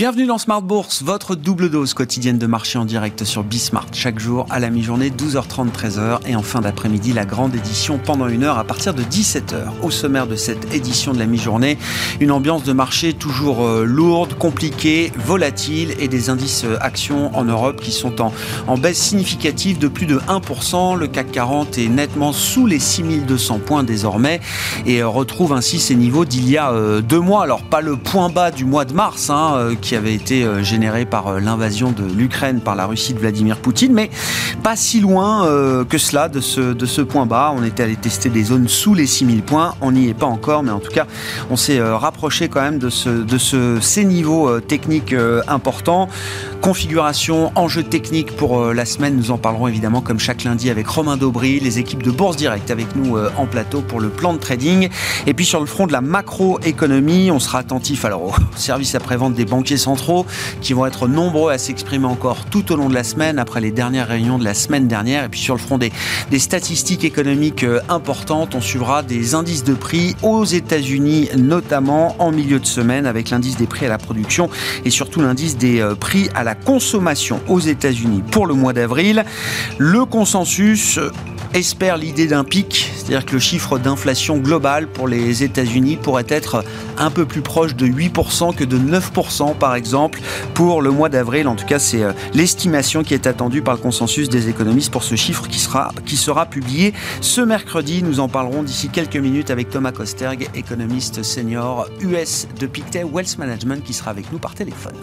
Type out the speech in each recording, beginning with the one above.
Bienvenue dans Smart Bourse, votre double dose quotidienne de marché en direct sur Bismart. Chaque jour à la mi-journée, 12h30, 13h. Et en fin d'après-midi, la grande édition pendant une heure à partir de 17h. Au sommaire de cette édition de la mi-journée, une ambiance de marché toujours euh, lourde, compliquée, volatile et des indices euh, actions en Europe qui sont en, en baisse significative de plus de 1%. Le CAC 40 est nettement sous les 6200 points désormais et euh, retrouve ainsi ses niveaux d'il y a deux mois. Alors pas le point bas du mois de mars, hein, qui avait été euh, généré par euh, l'invasion de l'Ukraine par la Russie de Vladimir Poutine, mais pas si loin euh, que cela de ce, de ce point bas. On était allé tester des zones sous les 6000 points, on n'y est pas encore, mais en tout cas, on s'est rapproché quand même de, ce, de ce, ces niveaux techniques importants. Configuration, enjeux techniques pour la semaine, nous en parlerons évidemment comme chaque lundi avec Romain Daubry, les équipes de Bourse Direct avec nous en plateau pour le plan de trading. Et puis sur le front de la macroéconomie, on sera attentif alors au service après-vente des banquiers centraux qui vont être nombreux à s'exprimer encore tout au long de la semaine après les dernières réunions de la semaine dernière. Et puis sur le front des, des statistiques économiques euh, importantes, on suivra des indices de prix aux États-Unis, notamment en milieu de semaine avec l'indice des prix à la production et surtout l'indice des euh, prix à la consommation aux États-Unis pour le mois d'avril. Le consensus espère l'idée d'un pic, c'est-à-dire que le chiffre d'inflation global pour les États-Unis pourrait être un peu plus proche de 8% que de 9% par exemple pour le mois d'avril. En tout cas, c'est euh, l'estimation qui est attendue par le consensus des économistes pour ce chiffre qui sera, qui sera publié ce mercredi. Nous en parlerons d'ici quelques minutes avec Thomas Kosterg, économiste senior US de Pictet Wealth Management qui sera avec nous par téléphone.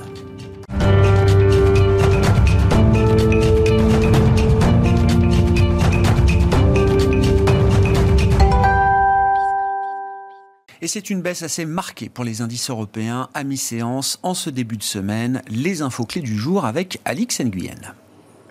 Et c'est une baisse assez marquée pour les indices européens à mi-séance en ce début de semaine. Les infos clés du jour avec Alix Nguyen.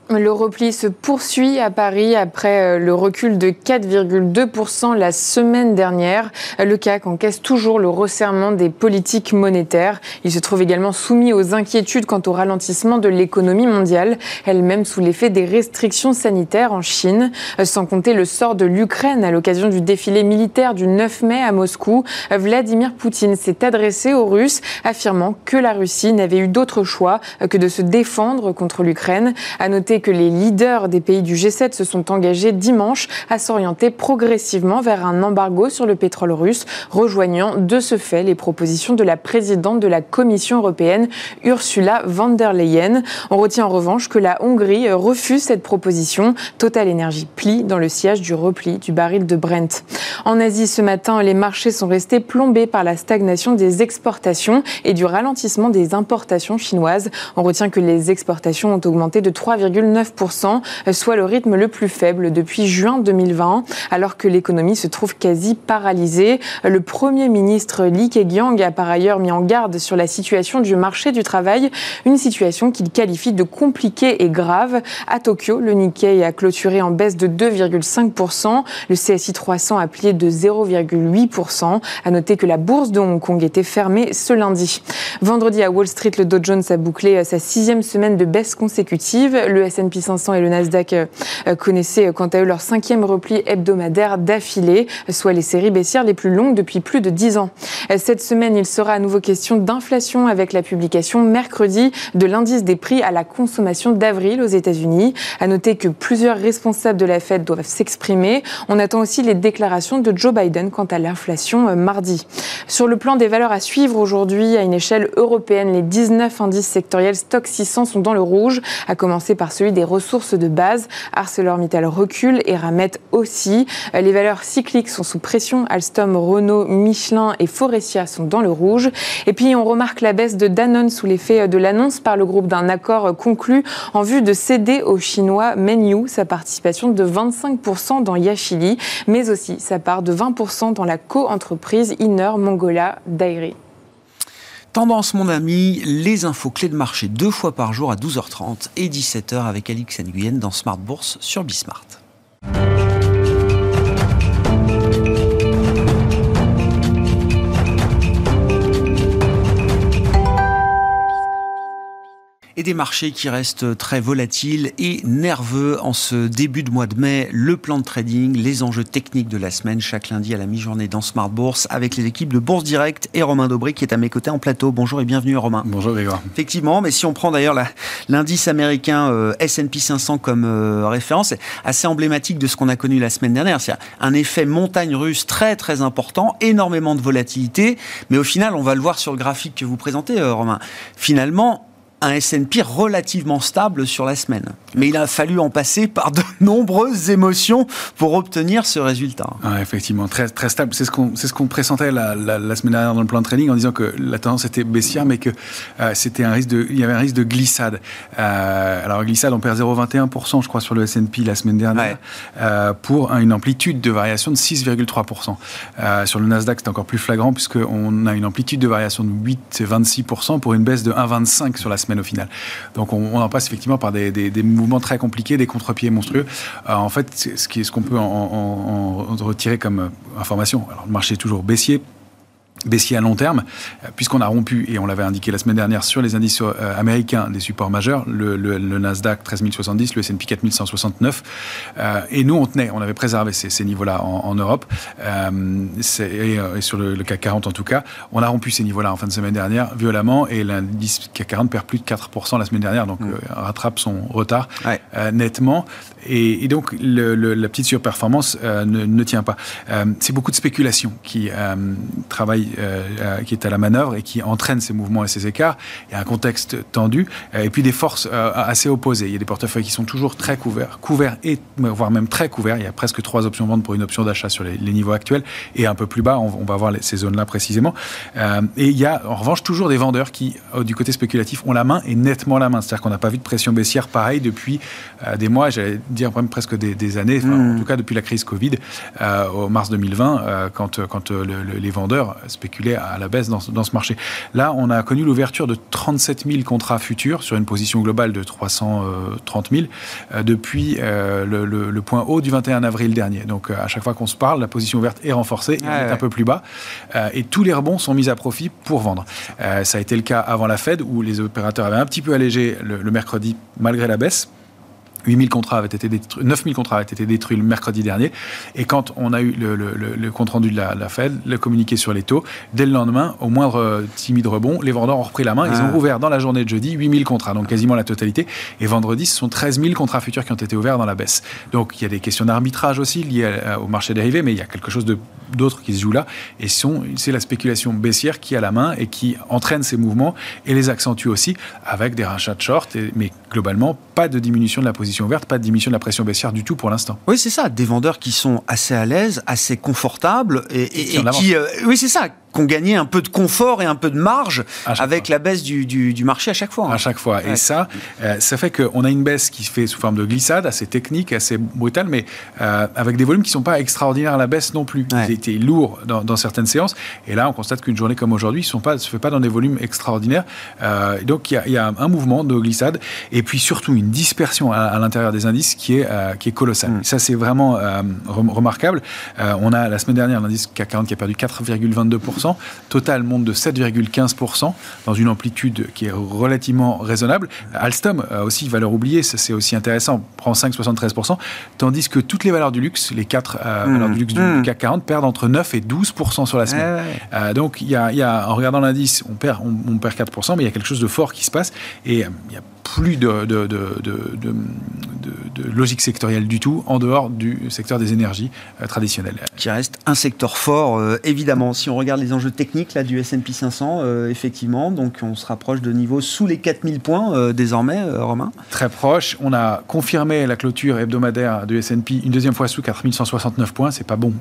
Le repli se poursuit à Paris après euh, le recul de 4,2% la semaine dernière. Le CAC encaisse toujours le resserrement des politiques monétaires. Il se trouve également soumis aux inquiétudes quant au ralentissement de l'économie mondiale, elle-même sous l'effet des restrictions sanitaires en Chine. Euh, sans compter le sort de l'Ukraine à l'occasion du défilé militaire du 9 mai à Moscou, Vladimir Poutine s'est adressé aux Russes, affirmant que la Russie n'avait eu d'autre choix que de se défendre contre l'Ukraine. Que les leaders des pays du G7 se sont engagés dimanche à s'orienter progressivement vers un embargo sur le pétrole russe, rejoignant de ce fait les propositions de la présidente de la Commission européenne, Ursula von der Leyen. On retient en revanche que la Hongrie refuse cette proposition. Total Energy plie dans le siège du repli du baril de Brent. En Asie, ce matin, les marchés sont restés plombés par la stagnation des exportations et du ralentissement des importations chinoises. On retient que les exportations ont augmenté de 3,9 9%, soit le rythme le plus faible depuis juin 2020, alors que l'économie se trouve quasi paralysée. Le Premier ministre Li Keqiang a par ailleurs mis en garde sur la situation du marché du travail, une situation qu'il qualifie de compliquée et grave. À Tokyo, le Nikkei a clôturé en baisse de 2,5%, le CSI 300 a plié de 0,8%. À noter que la bourse de Hong Kong était fermée ce lundi. Vendredi à Wall Street, le Dow Jones a bouclé sa sixième semaine de baisse consécutive. S&P 500 et le Nasdaq euh, euh, connaissaient euh, quant à eux leur cinquième repli hebdomadaire d'affilée, soit les séries baissières les plus longues depuis plus de dix ans. Cette semaine, il sera à nouveau question d'inflation avec la publication mercredi de l'indice des prix à la consommation d'avril aux États-Unis. À noter que plusieurs responsables de la Fed doivent s'exprimer. On attend aussi les déclarations de Joe Biden quant à l'inflation mardi. Sur le plan des valeurs à suivre aujourd'hui, à une échelle européenne, les 19 indices sectoriels Stock 600 sont dans le rouge, à commencer par celui des ressources de base. ArcelorMittal recule et Ramet aussi. Les valeurs cycliques sont sous pression. Alstom, Renault, Michelin et Forestia sont dans le rouge. Et puis on remarque la baisse de Danone sous l'effet de l'annonce par le groupe d'un accord conclu en vue de céder au chinois Mengniu sa participation de 25% dans Yashili, mais aussi sa part de 20% dans la co-entreprise Inner Mongola Dairy. Tendance, mon ami, les infos clés de marché deux fois par jour à 12h30 et 17h avec Alix Nguyen dans Smart Bourse sur Bismart. Et des marchés qui restent très volatiles et nerveux en ce début de mois de mai. Le plan de trading, les enjeux techniques de la semaine, chaque lundi à la mi-journée dans Smart Bourse, avec les équipes de Bourse Direct et Romain Daubry qui est à mes côtés en plateau. Bonjour et bienvenue Romain. Bonjour Grégoire. Effectivement, mais si on prend d'ailleurs l'indice américain euh, S&P 500 comme euh, référence, c'est assez emblématique de ce qu'on a connu la semaine dernière. C'est un effet montagne russe très très important, énormément de volatilité, mais au final, on va le voir sur le graphique que vous présentez, euh, Romain. Finalement, un S&P relativement stable sur la semaine. Mais il a fallu en passer par de nombreuses émotions pour obtenir ce résultat. Ah, effectivement, très, très stable. C'est ce qu'on ce qu'on pressentait la, la, semaine dernière dans le plan de trading en disant que la tendance était baissière, mais que euh, c'était un risque de, il y avait un risque de glissade. Euh, alors glissade, on perd 0,21% je crois sur le S&P la semaine dernière euh, pour une amplitude de variation de 6,3%. Euh, sur le Nasdaq, c'est encore plus flagrant puisqu'on a une amplitude de variation de 8,26% pour une baisse de 1,25 sur la semaine Donc on, en passe effectivement par des, mouvements très compliqués, des contre-pieds monstrueux. Euh, en fait, ce qu'on ce peut en, en, retirer comme information, alors le marché est toujours baissier, baissier à long terme, euh, puisqu'on a rompu, et on l'avait indiqué la semaine dernière, sur les indices euh, américains des supports majeurs, le, Nasdaq 13070, le S&P 4169, euh, et nous on tenait, on avait préservé ces, niveaux-là en, Europe, et, sur le, CAC 40 en tout cas, on a rompu ces niveaux-là en fin de semaine dernière violemment, et l'indice CAC 40 perd plus de 4% la semaine dernière, donc mmh. rattrape son retard nettement, et, donc la petite surperformance ne, ne, tient pas. C'est beaucoup de spéculation qui travaillent euh, euh, qui est à la manœuvre et qui entraîne ces mouvements et ces écarts. Il y a un contexte tendu euh, et puis des forces assez opposées. Il y a des portefeuilles qui sont toujours très couverts, couverts et voire même très couverts. Il y a presque trois options de vente pour une option d'achat sur les, niveaux actuels et un peu plus bas, on, va voir ces zones-là précisément. et il y a en revanche toujours des vendeurs qui, du côté spéculatif, ont la main et nettement la main. C'est-à-dire qu'on n'a pas vu de pression baissière pareil depuis des mois, j'allais dire même presque des, années, en mmh. tout cas depuis la crise Covid, au mars 2020, quand, quand les vendeurs spéculer à la baisse dans, ce marché. Là, on a connu l'ouverture de 37 000 contrats futurs sur une position globale de 330 000 euh, depuis euh, le, point haut du 21 avril dernier. Donc, euh, à chaque fois qu'on se parle, la position ouverte est renforcée, et est un peu plus bas, et tous les rebonds sont mis à profit pour vendre. ça a été le cas avant la Fed, où les opérateurs avaient un petit peu allégé le mercredi malgré la baisse 8000 contrats avaient été détruits, 9000 contrats avaient été détruits le mercredi dernier. Et quand on a eu le, compte rendu de la, Fed, le communiqué sur les taux, dès le lendemain, au moindre euh, timide rebond, les vendeurs ont repris la main. Ils ont ah. ouvert dans la journée de jeudi 8000 contrats, donc quasiment la totalité. Et vendredi, ce sont 13 000 contrats futurs qui ont été ouverts dans la baisse. Donc il y a des questions d'arbitrage aussi liées au marché dérivé, mais il y a quelque chose d'autre qui se joue là. Et c'est la spéculation baissière qui a la main et qui entraîne ces mouvements et les accentue aussi avec des rachats de short, mais globalement, pas de diminution de la position ouverte, pas de diminution de la pression baissière du tout pour l'instant. Oui, c'est ça. Des vendeurs qui sont assez à l'aise, assez confortables et, qui, euh, oui, c'est ça, qu'on gagnait un peu de confort et un peu de marge avec la baisse du, du, marché à chaque fois. Hein. À chaque fois. Et ça, euh, ça fait qu'on a une baisse qui se fait sous forme de glissade, assez technique, assez brutale, mais euh, avec des volumes qui ne sont pas extraordinaires à la baisse non plus. Ils étaient lourds dans, dans, certaines séances. Et là, on constate qu'une journée comme aujourd'hui ne se fait pas dans des volumes extraordinaires. Euh, donc, il y, y, a un mouvement de glissade et puis surtout une dispersion à, l'intérieur des indices qui est, qui est colossale. Mm. Ça, c'est vraiment remarquable. on a la semaine dernière l'indice CAC 40 qui a perdu 4,22%. Total monte de 7,15% dans une amplitude qui est relativement raisonnable. Alstom euh, aussi, valeur oubliée, c'est aussi intéressant, prend 5,73%, tandis que toutes les valeurs du luxe, les quatre euh, mmh. valeurs du luxe du, mmh. CAC 40, perdent entre 9 et 12% sur la semaine. Euh, donc, il y, a, en regardant l'indice, on perd, on, perd 4%, mais il y a quelque chose de fort qui se passe et il y a plus de, de, logique sectorielle du tout en dehors du secteur des énergies euh, traditionnelles. Qui reste un secteur fort, euh, évidemment. Si on regarde les enjeux techniques là, du S&P 500, euh, effectivement, donc on se rapproche de niveaux sous les 4000 points désormais, Romain Très proche. On a confirmé la clôture hebdomadaire du S&P une deuxième fois sous 4169 points. C'est pas bon.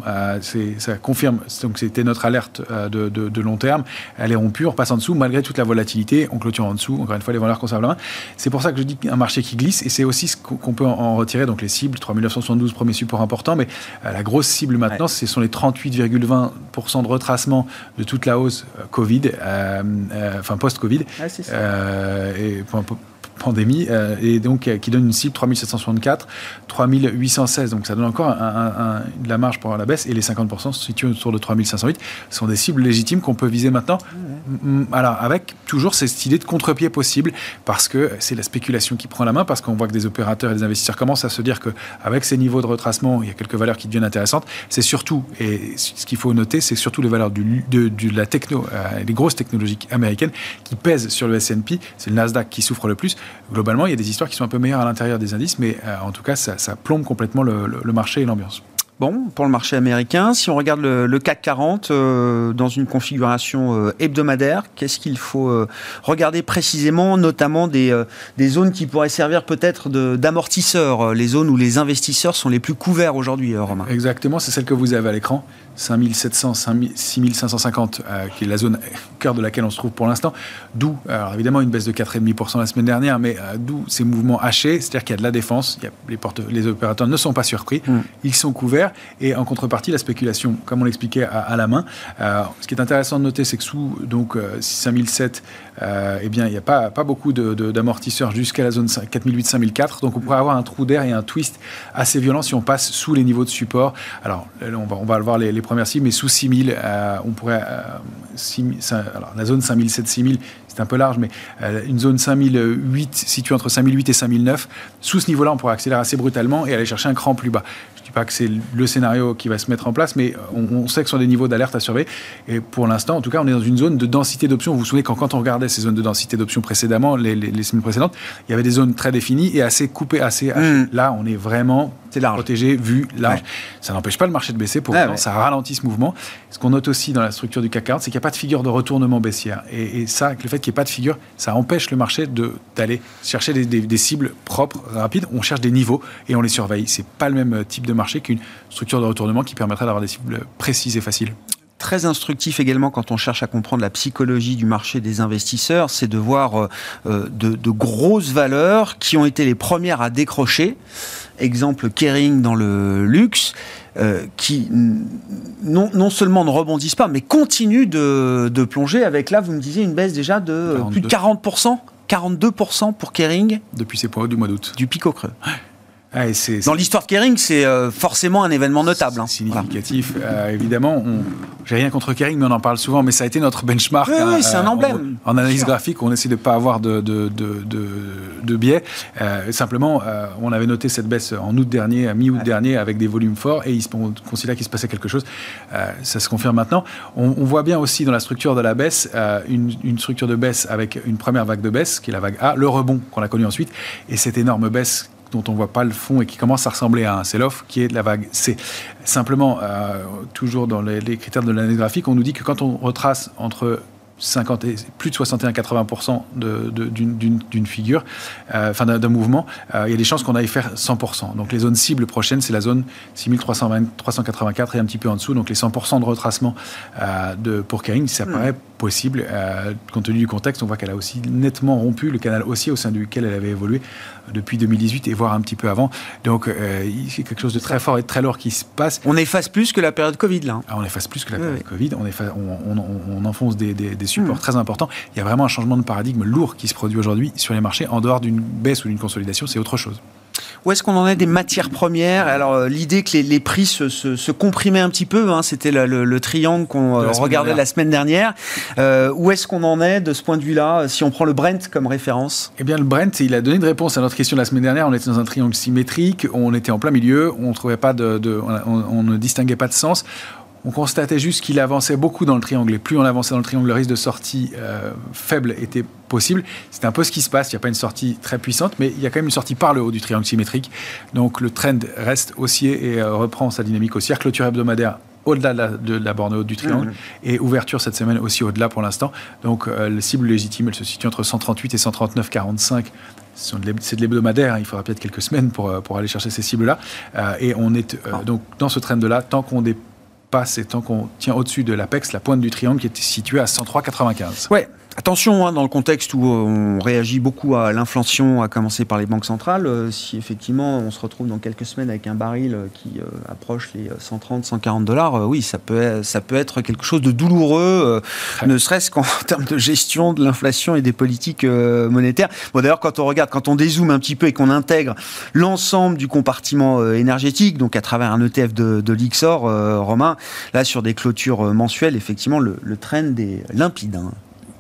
ça confirme. Donc c'était notre alerte de, long terme. Elle est rompue. On repasse en dessous malgré toute la volatilité. On clôture en dessous. Encore une fois, les la main. C'est pour ça que je dis un marché qui glisse, et c'est aussi ce qu'on peut en retirer. Donc les cibles, 3972, premier support important, mais euh, la grosse cible maintenant, ce sont les 38,20% de retracement de toute la hausse euh, Covid, euh, enfin post-Covid. Pandémie, et donc qui donne une cible 3764, 3816. Donc ça donne encore de la marge pour avoir la baisse, et les 50% se situent autour de 3508. Ce sont des cibles légitimes qu'on peut viser maintenant. Alors, avec toujours cette idée de contre-pied possible, parce que c'est la spéculation qui prend la main, parce qu'on voit que des opérateurs et des investisseurs commencent à se dire qu'avec ces niveaux de retracement, il y a quelques valeurs qui deviennent intéressantes. C'est surtout, et ce qu'il faut noter, c'est surtout les valeurs du, de, la techno, euh, les grosses technologies américaines qui pèsent sur le S&P. C'est le Nasdaq qui souffre le plus. Globalement, il y a des histoires qui sont un peu meilleures à l'intérieur des indices, mais euh, en tout cas, ça, plombe complètement le marché et l'ambiance. Bon, pour le marché américain, si on regarde le, CAC 40 euh, dans une configuration euh, hebdomadaire, qu'est-ce qu'il faut euh, regarder précisément, notamment des, des zones qui pourraient servir peut-être d'amortisseurs, les zones où les investisseurs sont les plus couverts aujourd'hui, Romain? Exactement, c'est celle que vous avez à l'écran. 5700, 6550, euh, qui est la zone cœur de laquelle on se trouve pour l'instant. D'où, alors évidemment, une baisse de 4,5% la semaine dernière, mais euh, d'où ces mouvements hachés, c'est-à-dire qu'il y a de la défense, il y a les, porte les opérateurs ne sont pas surpris, mm. ils sont couverts, et en contrepartie, la spéculation, comme on l'expliquait, à, la main. Euh, ce qui est intéressant de noter, c'est que sous donc 5007, eh bien, il n'y a pas, beaucoup d'amortisseurs jusqu'à la zone 4008-5004, donc on pourrait avoir un trou d'air et un twist assez violent si on passe sous les niveaux de support. Alors, on va, on voir les, les première cible, mais sous 6000, euh, on pourrait. Euh, alors, la zone 5007-6000, c'est un peu large, mais euh, une zone 5008 située entre 5008 et 5009, sous ce niveau-là, on pourrait accélérer assez brutalement et aller chercher un cran plus bas pas que c'est le scénario qui va se mettre en place, mais on, sait que ce sont des niveaux d'alerte à surveiller. Et pour l'instant, en tout cas, on est dans une zone de densité d'options. Vous vous souvenez quand, quand on regardait ces zones de densité d'options précédemment, les, semaines précédentes, il y avait des zones très définies et assez coupées, assez hmm. Là, on est vraiment protégé, vu, large. Ça n'empêche pas le marché de baisser, pour autant, ça ralentit ce mouvement. Ce qu'on note aussi dans la structure du CAC 40, c'est qu'il n'y a pas de figure de retournement baissière. Et, ça, le fait qu'il n'y ait pas de figure, ça empêche le marché d'aller chercher des, des, cibles propres, rapides. On cherche des niveaux et on les surveille. C'est pas le même type de marché qu'une structure de retournement qui permettrait d'avoir des cibles précises et faciles très instructif également quand on cherche à comprendre la psychologie du marché des investisseurs, c'est de voir euh, euh, de, grosses valeurs qui ont été les premières à décrocher. Exemple Kering dans le luxe. Euh, qui non, non, seulement ne rebondissent pas, mais continuent de, de, plonger avec là, vous me disiez, une baisse déjà de plus de 40%, 42% pour Kering. Depuis ses poids du mois d'août. Du pic au creux. Dans l'histoire de Kering, c'est euh, forcément un événement notable. Hein. Significatif, euh, évidemment. J'ai rien contre Kering, mais on en parle souvent. Mais ça a été notre benchmark. Oui, hein, c'est un euh, emblème. En, analyse graphique, on essaie de ne pas avoir de, de, de, de biais. simplement, on avait noté cette baisse en août dernier, à mi-août dernier, avec des volumes forts, et on considérait qu'il se passait quelque chose. ça se confirme maintenant. On, voit bien aussi dans la structure de la baisse une, une, structure de baisse avec une première vague de baisse, qui est la vague A, le rebond qu'on a connu ensuite, et cette énorme baisse dont on ne voit pas le fond et qui commence à ressembler à un sell-off, qui est de la vague C. Simplement, euh, toujours dans les, critères de l'année graphique, on nous dit que quand on retrace entre 50 et, plus de 61-80% d'une figure, euh, enfin d'un mouvement, euh, il y a des chances qu'on aille faire 100%. Donc les zones cibles prochaines, c'est la zone 6384 et un petit peu en dessous. Donc les 100% de retracement de, pour Kering, ça hmm. paraît possible. compte tenu du contexte, on voit qu'elle a aussi nettement rompu le canal haussier au sein duquel elle avait évolué depuis 2018 et voire un petit peu avant. Donc euh, y a quelque chose de très fort et de très lourd qui se passe. On efface plus que la période Covid là. Ah, on efface plus que la période Covid. On, on, enfonce des, supports hmm. très importants. Il y a vraiment un changement de paradigme lourd qui se produit aujourd'hui sur les marchés en dehors d'une baisse ou d'une consolidation. C'est autre chose. Où est-ce qu'on en est des matières premières? Alors, euh, l'idée que les, prix se, comprimaient un petit peu, hein, c'était le, triangle qu'on euh, regardait la semaine dernière. Euh, où est-ce qu'on en est de ce point de vue-là, si on prend le Brent comme référence? Eh bien, le Brent, il a donné une réponse à notre question la semaine dernière. On était dans un triangle symétrique, on était en plein milieu, on, trouvait pas de, on ne distinguait pas de sens on constatait juste qu'il avançait beaucoup dans le triangle. Et plus on avançait dans le triangle, le risque de sortie euh, faible était possible. C'est un peu ce qui se passe. Il n'y a pas une sortie très puissante, mais il y a quand même une sortie par le haut du triangle symétrique. Donc le trend reste haussier et euh, reprend sa dynamique haussière. Clôture hebdomadaire au-delà de, la, borne haute du triangle mmh. et ouverture cette semaine aussi au-delà pour l'instant. Donc euh, la cible légitime, elle se situe entre 138 et 139,45 c'est de l'hebdomadaire, hein. il faudra peut-être quelques semaines pour, pour aller chercher ces cibles-là. et on est donc dans ce trend-là, tant qu'on dépasse c'est tant qu'on tient au-dessus de l'apex, la pointe du triangle qui est située à 103,95. Ouais, Attention, hein, dans le contexte où on réagit beaucoup à l'inflation, à commencer par les banques centrales, euh, si effectivement on se retrouve dans quelques semaines avec un baril euh, qui euh, approche les 130, 140 dollars, oui, ça peut, ça peut être quelque chose de douloureux, ne serait-ce qu'en termes de gestion de l'inflation et des politiques monétaires. Bon, d'ailleurs, quand on regarde, quand on dézoome un petit peu et qu'on intègre l'ensemble du compartiment énergétique, donc à travers un ETF de, de l'IXOR, Romain, là sur des clôtures mensuelles, effectivement, le, le trend est limpide. Hein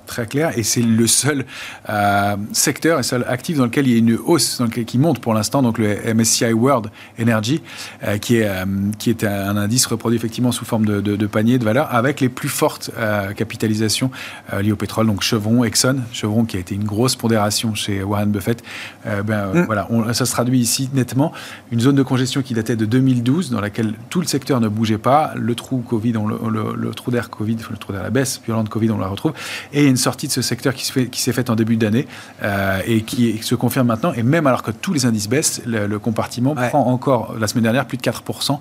très clair. Et c'est le seul euh, secteur et seul actif dans lequel il y a une hausse dans lequel, qui monte pour l'instant, donc le MSCI World Energy, euh, qui, est, euh, qui est un indice reproduit effectivement sous forme de, de, de panier de valeur avec les plus fortes capitalisations liées au pétrole, donc Chevron, Exxon, Chevron qui a été une grosse pondération chez Warren Buffett. ben, mm. voilà, ça se traduit ici nettement. Une zone de congestion qui datait de 2012 dans laquelle tout le secteur ne bougeait pas, le trou Covid, on le, le, trou d'air Covid, le trou d'air la baisse violente Covid, on la retrouve, et une sortie de ce secteur qui s'est faite en début d'année euh, et qui se confirme maintenant. Et même alors que tous les indices baissent, le, compartiment prend encore la semaine dernière plus de 4% euh,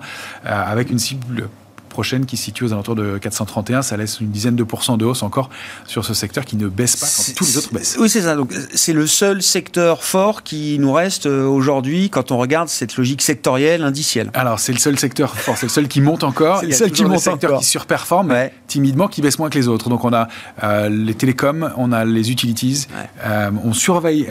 avec une cible prochaine qui se situe aux alentours de 431. Ça laisse une dizaine de pourcents de hausse encore sur ce secteur qui ne baisse pas quand tous les autres baissent. Oui, c'est ça. Donc, c'est le seul secteur fort qui nous reste euh, aujourd'hui quand on regarde cette logique sectorielle, indicielle. Alors, c'est le seul secteur fort. C'est le seul qui monte encore. C'est le seul qui monte encore. qui surperforme timidement, qui baisse moins que les autres. Donc, on a euh, les télécoms, on a les utilities, euh, on surveille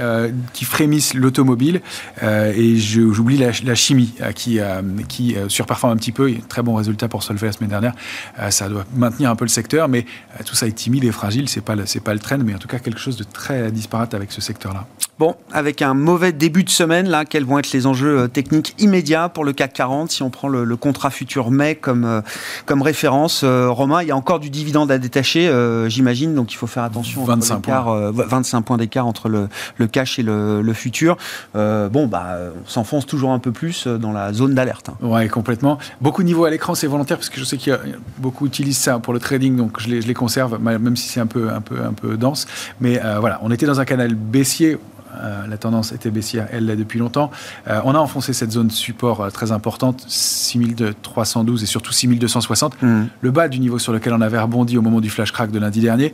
qui frémissent l'automobile et j'oublie la, chimie qui, qui surperforme un petit peu. très bon résultat pour Solvay semaine dernière. Euh, ça doit maintenir un peu le secteur, mais euh, tout ça est timide et fragile. C'est pas c'est pas le trend, mais en tout cas quelque chose de très disparate avec ce secteur-là. Bon, avec un mauvais début de semaine, là, quels vont être les enjeux euh, techniques immédiats pour le CAC 40 si on prend le, contrat futur mai comme, comme référence Romain, il y a encore du dividende à détacher, j'imagine, donc il faut faire attention. 25 points. 25 points d'écart entre le, le, cash et le, futur. bon, bah, on s'enfonce toujours un peu plus dans la zone d'alerte. Hein. Ouais, complètement. Beaucoup de niveaux à l'écran, c'est volontaire parce que je sais qu'il y a beaucoup utilisent ça pour le trading, donc je les, je les conserve, même si c'est un peu, un, peu, un peu dense. Mais euh, voilà, on était dans un canal baissier euh, la tendance était baissière, elle l'est depuis longtemps. Euh, on a enfoncé cette zone support euh, très importante, 6312 et surtout 6260. Mmh. Le bas du niveau sur lequel on avait rebondi au moment du flash crack de lundi dernier,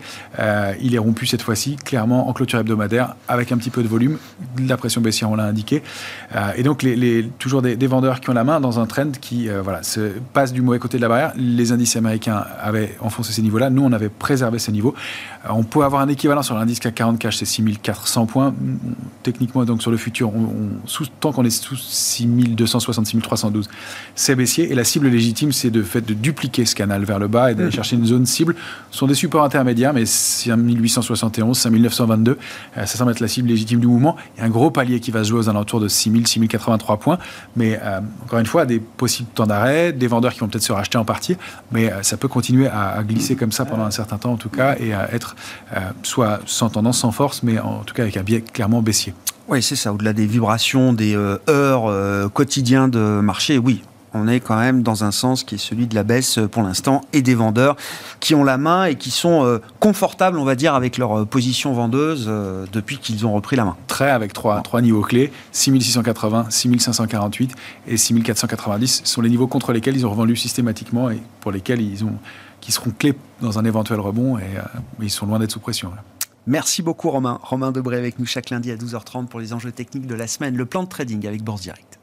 il est rompu cette fois-ci, clairement en clôture hebdomadaire, avec un petit peu de volume. La pression baissière, on l'a indiqué. et donc, les, toujours des, vendeurs qui ont la main dans un trend qui voilà, se passe du mauvais côté de la barrière. Les indices américains avaient enfoncé ces niveaux-là. Nous, on avait préservé ces niveaux. on peut avoir un équivalent sur l'indice CAC 40 cash, c'est 6400 points techniquement, donc sur le futur, on, tant qu'on est sous 6260, 6312, c'est baissier. Et la cible légitime, c'est de fait de dupliquer ce canal vers le bas et d'aller mmh. chercher une zone cible. Ce sont des supports intermédiaires, mais 5871, 5922, euh, ça semble être la cible légitime du mouvement. Il y a un gros palier qui va se jouer aux alentours de 6000, 6083 points. Mais euh, encore une fois, des possibles temps d'arrêt, des vendeurs qui vont peut-être se racheter en partie, mais euh, ça peut continuer à, glisser comme ça pendant un certain temps en tout cas et à être soit sans tendance, sans force, mais en tout cas avec un biais clairement baissier. Oui, c'est ça. Au-delà des vibrations, des euh, heures euh, quotidiens de marché, oui, on est quand même dans un sens qui est celui de la baisse euh, pour l'instant et des vendeurs qui ont la main et qui sont confortables, on va dire, avec leur position vendeuse depuis qu'ils ont repris la main. Très avec trois, trois niveaux clés 6680, 6548 et 6490 sont les niveaux contre lesquels ils ont revendu systématiquement et pour lesquels ils ont qui seront clés dans un éventuel rebond et ils sont loin d'être sous pression. Merci beaucoup Romain. Romain Debré avec nous chaque lundi à 12h30 pour les enjeux techniques de la semaine. Le plan de trading avec Bourse Direct.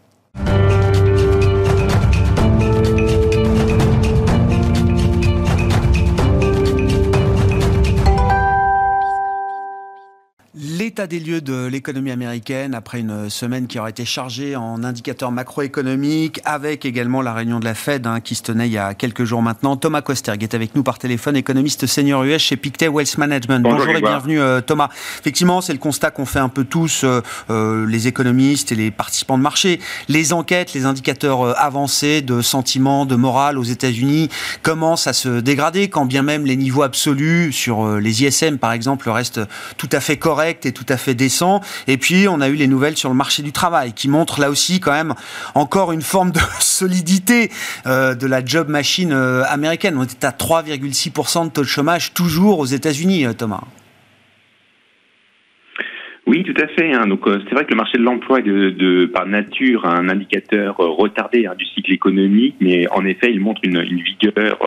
L'état des lieux de l'économie américaine après une semaine qui aurait été chargée en indicateurs macroéconomiques, avec également la réunion de la Fed hein, qui se tenait il y a quelques jours maintenant. Thomas Kosterg est avec nous par téléphone, économiste senior US chez Pictet Wealth Management. Bonjour, et bienvenue euh, Thomas. Effectivement, c'est le constat qu'on fait un peu tous, euh, euh, les économistes et les participants de marché. Les enquêtes, les indicateurs avancés de sentiment, de morale aux États-Unis commencent à se dégrader, quand bien même les niveaux absolus sur les ISM par exemple restent tout à fait corrects et tout à fait décent. Et puis, on a eu les nouvelles sur le marché du travail qui montrent là aussi quand même encore une forme de solidité euh, de la job machine euh, américaine. On était à 3,6% de taux de chômage toujours aux États-Unis, euh, Thomas. Oui, tout à fait. Hein. Donc, c'est vrai que le marché de l'emploi est de, par nature un indicateur retardé hein, du cycle économique, mais en effet, il montre une, vigueur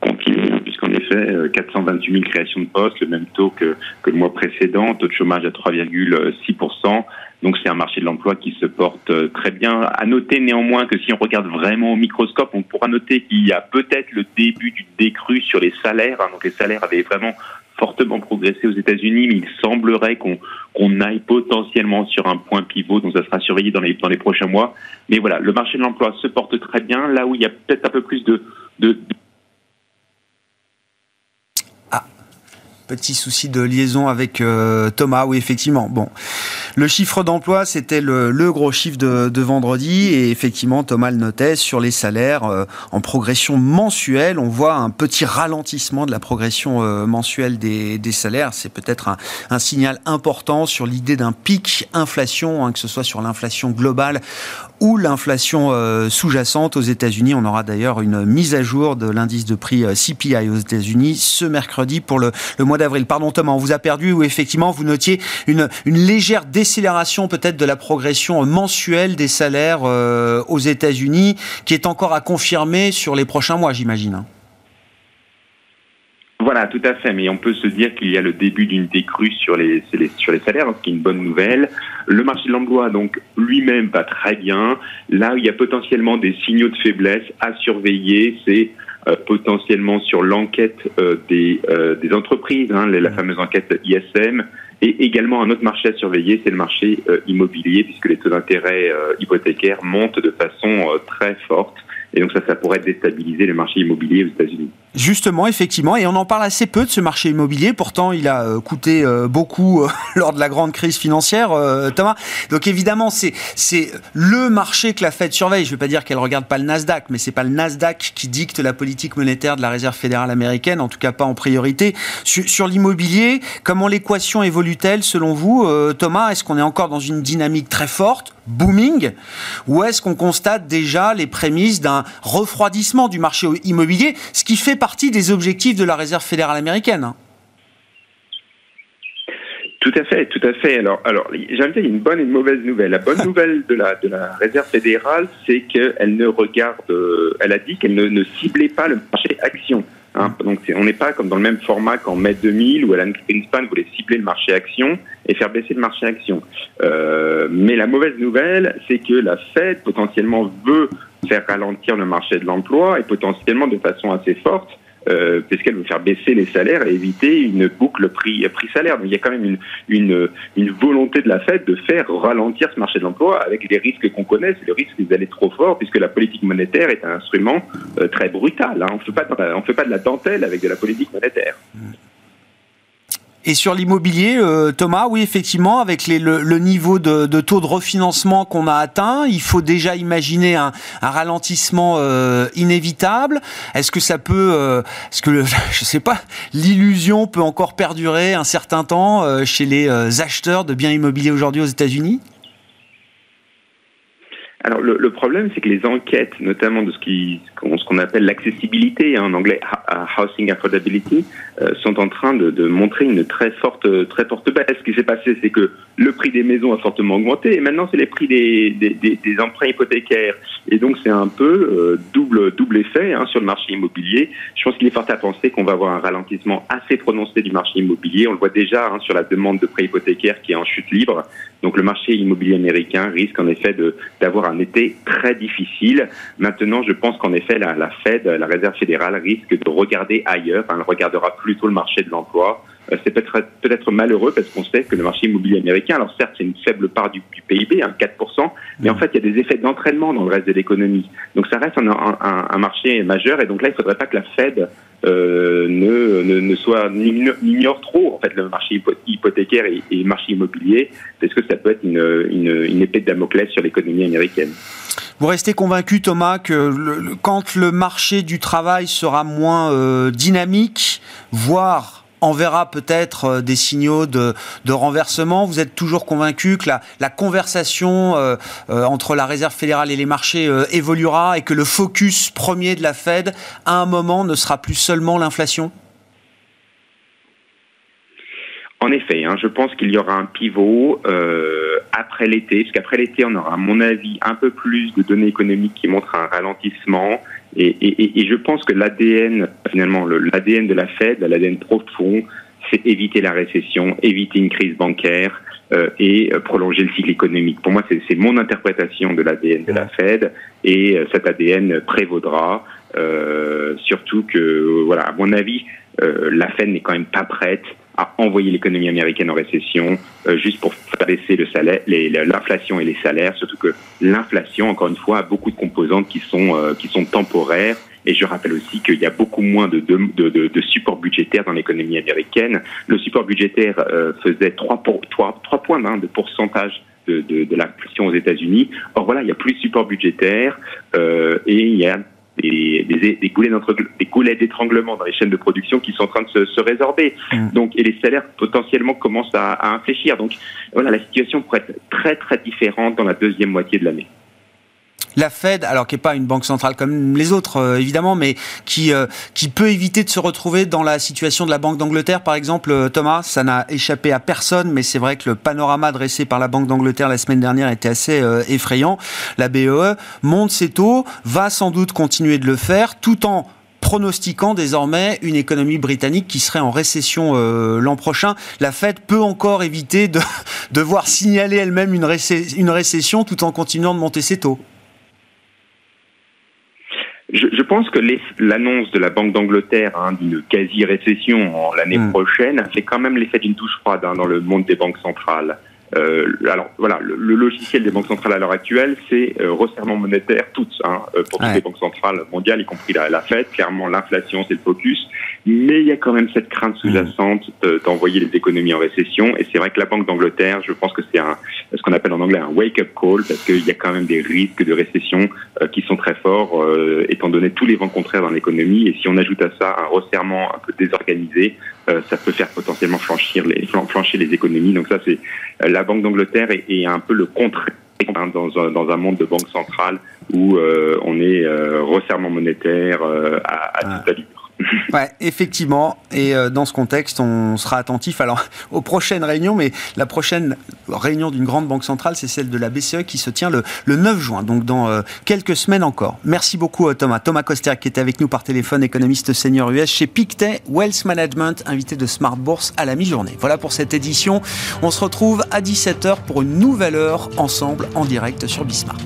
continue, effet, effet, 428 000 créations de postes, le même taux que, le mois précédent, taux de chômage à 3,6%. Donc c'est un marché de l'emploi qui se porte euh, très bien. À noter néanmoins que si on regarde vraiment au microscope, on pourra noter qu'il y a peut-être le début du décru sur les salaires. Hein. Donc les salaires avaient vraiment fortement progressé aux États-Unis, mais il semblerait qu'on aille potentiellement sur un point pivot, donc ça sera surveillé dans les prochains mois. Mais voilà, le marché de l'emploi se porte très bien. Là où il y a peut-être un peu plus de Petit souci de liaison avec euh, Thomas, oui effectivement. Bon, le chiffre d'emploi, c'était le, gros chiffre de, vendredi et effectivement Thomas le notait sur les salaires euh, en progression mensuelle. On voit un petit ralentissement de la progression euh, mensuelle des, salaires. C'est peut-être un, signal important sur l'idée d'un pic inflation, hein, que ce soit sur l'inflation globale ou l'inflation sous-jacente aux États-Unis. On aura d'ailleurs une mise à jour de l'indice de prix CPI aux États-Unis ce mercredi pour le, mois d'avril. Pardon Thomas, on vous a perdu ou effectivement vous notiez une, légère décélération peut-être de la progression mensuelle des salaires euh, aux États-Unis qui est encore à confirmer sur les prochains mois, j'imagine. Voilà, tout à fait. Mais on peut se dire qu'il y a le début d'une décrue sur les, sur les salaires, ce qui est une bonne nouvelle. Le marché de l'emploi, donc, lui-même va très bien. Là où il y a potentiellement des signaux de faiblesse à surveiller, c'est euh, potentiellement sur l'enquête euh, des, euh, des entreprises, hein, la fameuse enquête ISM, et également un autre marché à surveiller, c'est le marché immobilier, puisque les taux d'intérêt hypothécaires montent de façon très forte. Et donc ça, ça pourrait déstabiliser le marché immobilier aux États-Unis. Justement, effectivement, et on en parle assez peu de ce marché immobilier. Pourtant, il a euh, coûté euh, beaucoup euh, lors de la grande crise financière, Thomas. Donc évidemment, c'est le marché que la Fed surveille. Je ne veux pas dire qu'elle regarde pas le Nasdaq, mais c'est pas le Nasdaq qui dicte la politique monétaire de la Réserve fédérale américaine, en tout cas pas en priorité. Sur, sur l'immobilier, comment l'équation évolue-t-elle selon vous, Thomas? Est-ce qu'on est encore dans une dynamique très forte, booming, ou est-ce qu'on constate déjà les prémices d'un refroidissement du marché immobilier, ce qui fait partie des objectifs de la Réserve fédérale américaine? Tout à fait, tout à fait. Alors, alors, j'ai envie une bonne et une mauvaise nouvelle. La bonne nouvelle de la de la Réserve fédérale, c'est qu'elle ne regarde, euh, elle a dit qu'elle ne, ciblait pas le marché action. Hein. Donc, on n'est pas comme dans le même format qu'en mai 2000 où Alan Greenspan voulait cibler le marché action et faire baisser le marché action. Euh, mais la mauvaise nouvelle, c'est que la Fed potentiellement veut faire ralentir le marché de l'emploi et potentiellement de façon assez forte, euh, puisqu'elle veut faire baisser les salaires et éviter une boucle prix prix salaire. Donc il y a quand même une une, une volonté de la Fed de faire ralentir ce marché de l'emploi avec les risques qu'on connaît, c'est le risque d'aller trop fort puisque la politique monétaire est un instrument euh, très brutal. Hein. On on fait pas de la dentelle avec de la politique monétaire. Et sur l'immobilier, euh, Thomas, oui, effectivement, avec le, niveau de, taux de refinancement qu'on a atteint, il faut déjà imaginer un, ralentissement euh, inévitable. Est-ce que ça peut, euh, est-ce que, je sais pas, l'illusion peut encore perdurer un certain temps chez les acheteurs de biens immobiliers aujourd'hui aux États-Unis? Alors le, problème, c'est que les enquêtes, notamment de ce qui ce qu'on appelle l'accessibilité, hein, en anglais housing affordability, euh, sont en train de, montrer une très forte très forte baisse. Ce qui s'est passé, c'est que le prix des maisons a fortement augmenté et maintenant c'est les prix des, emprunts hypothécaires. Et donc c'est un peu euh, double double effet hein, sur le marché immobilier. Je pense qu'il est fort à penser qu'on va avoir un ralentissement assez prononcé du marché immobilier. On le voit déjà hein, sur la demande de prêts hypothécaires qui est en chute libre. Donc le marché immobilier américain risque en effet d'avoir un été très difficile. Maintenant, je pense qu'en effet, la, la, Fed, la Réserve fédérale, risque de regarder ailleurs. elle regardera plutôt le marché de l'emploi. Euh, c'est peut-être peut-être malheureux parce qu'on sait que le marché immobilier américain, alors certes, c'est une faible part du, PIB, hein, 4%, mais en fait, il y a des effets d'entraînement dans le reste de l'économie. Donc ça reste un, un, un, marché majeur et donc là, il ne faudrait pas que la Fed euh, ne, ne, ne, soit n'ignore trop en fait le marché hypothécaire et, et, le marché immobilier parce que ça peut être une, une, une épée de Damoclès sur l'économie américaine. Vous restez convaincu, Thomas, que le, quand le marché du travail sera moins euh, dynamique, voire on verra peut-être euh, des signaux de, renversement. Vous êtes toujours convaincu que la, conversation euh, entre la Réserve fédérale et les marchés évoluera et que le focus premier de la Fed, à un moment, ne sera plus seulement l'inflation? En effet, hein, je pense qu'il y aura un pivot après l'été, parce qu'après l'été, on aura, à mon avis, un peu plus de données économiques qui montrent un ralentissement. Et, et, et je pense que l'ADN, finalement, l'ADN de la Fed, l'ADN profond, c'est éviter la récession, éviter une crise bancaire euh, et euh, prolonger le cycle économique. Pour moi, c'est mon interprétation de l'ADN de la Fed et euh, cet ADN prévaudra. Euh, surtout que, voilà, à mon avis, la Fed n'est quand même pas prête à envoyer l'économie américaine en récession euh, juste pour faire baisser le salaire, l'inflation et les salaires. Surtout que l'inflation, encore une fois, a beaucoup de composantes qui sont euh, qui sont temporaires. Et je rappelle aussi qu'il y a beaucoup moins de, de, de, de support budgétaire dans l'économie américaine. Le support budgétaire euh, faisait 3, pour, 3, 3 points hein, de pourcentage de, de, de l'inflation aux États-Unis. Or voilà, il y a plus de support budgétaire euh, et il y a des, des, des goulets d'étranglement dans les chaînes de production qui sont en train de se, se résorber. Mm. Donc, et les salaires potentiellement commencent à, à infléchir. Donc, voilà, la situation pourrait être très très différente dans la deuxième moitié de l'année la Fed, alors qui n'est pas une banque centrale comme les autres euh, évidemment, mais qui euh, qui peut éviter de se retrouver dans la situation de la Banque d'Angleterre, par exemple, euh, Thomas, ça n'a échappé à personne, mais c'est vrai que le panorama dressé par la Banque d'Angleterre la semaine dernière était assez effrayant. La BEE monte ses taux, va sans doute continuer de le faire, tout en pronostiquant désormais une économie britannique qui serait en récession l'an prochain. La Fed peut encore éviter de devoir signaler elle-même une, une récession tout en continuant de monter ses taux. Je, pense que l'annonce de la Banque d'Angleterre hein, d'une quasi-récession l'année mmh. prochaine fait quand même l'effet d'une touche froide hein, dans le monde des banques centrales. Euh, alors voilà, le, le, logiciel des banques centrales à l'heure actuelle, c'est euh, resserrement monétaire toutes hein, euh, pour toutes les banques centrales mondiales, y compris la, la Fed. Clairement, l'inflation, c'est le focus, mais il y a quand même cette crainte sous-jacente euh, d'envoyer les économies en récession. Et c'est vrai que la Banque d'Angleterre, je pense que c'est un ce qu'on appelle en anglais un wake-up call, parce qu'il y a quand même des risques de récession euh, qui sont très forts, étant donné tous les vents contraires dans l'économie. Et si on ajoute à ça un resserrement un peu désorganisé, ça peut faire potentiellement flanchir les flancher les économies. Donc ça, c'est la Banque d'Angleterre est, un peu le contraire hein, dans, un, dans un monde de banque centrale où euh, on est euh, resserrement monétaire euh, à, à toute Ouais, effectivement. Et euh, dans ce contexte, on sera attentif alors aux prochaines réunions, mais la prochaine réunion d'une grande banque centrale, c'est celle de la BCE qui se tient le, le 9 juin, donc dans euh, quelques semaines encore. Merci beaucoup euh, Thomas. Thomas Coster qui était avec nous par téléphone, économiste senior US chez Pictet Wealth Management, invité de Smart Bourse à la mi-journée. Voilà pour cette édition. On se retrouve à 17h pour une nouvelle heure ensemble en direct sur Bismart.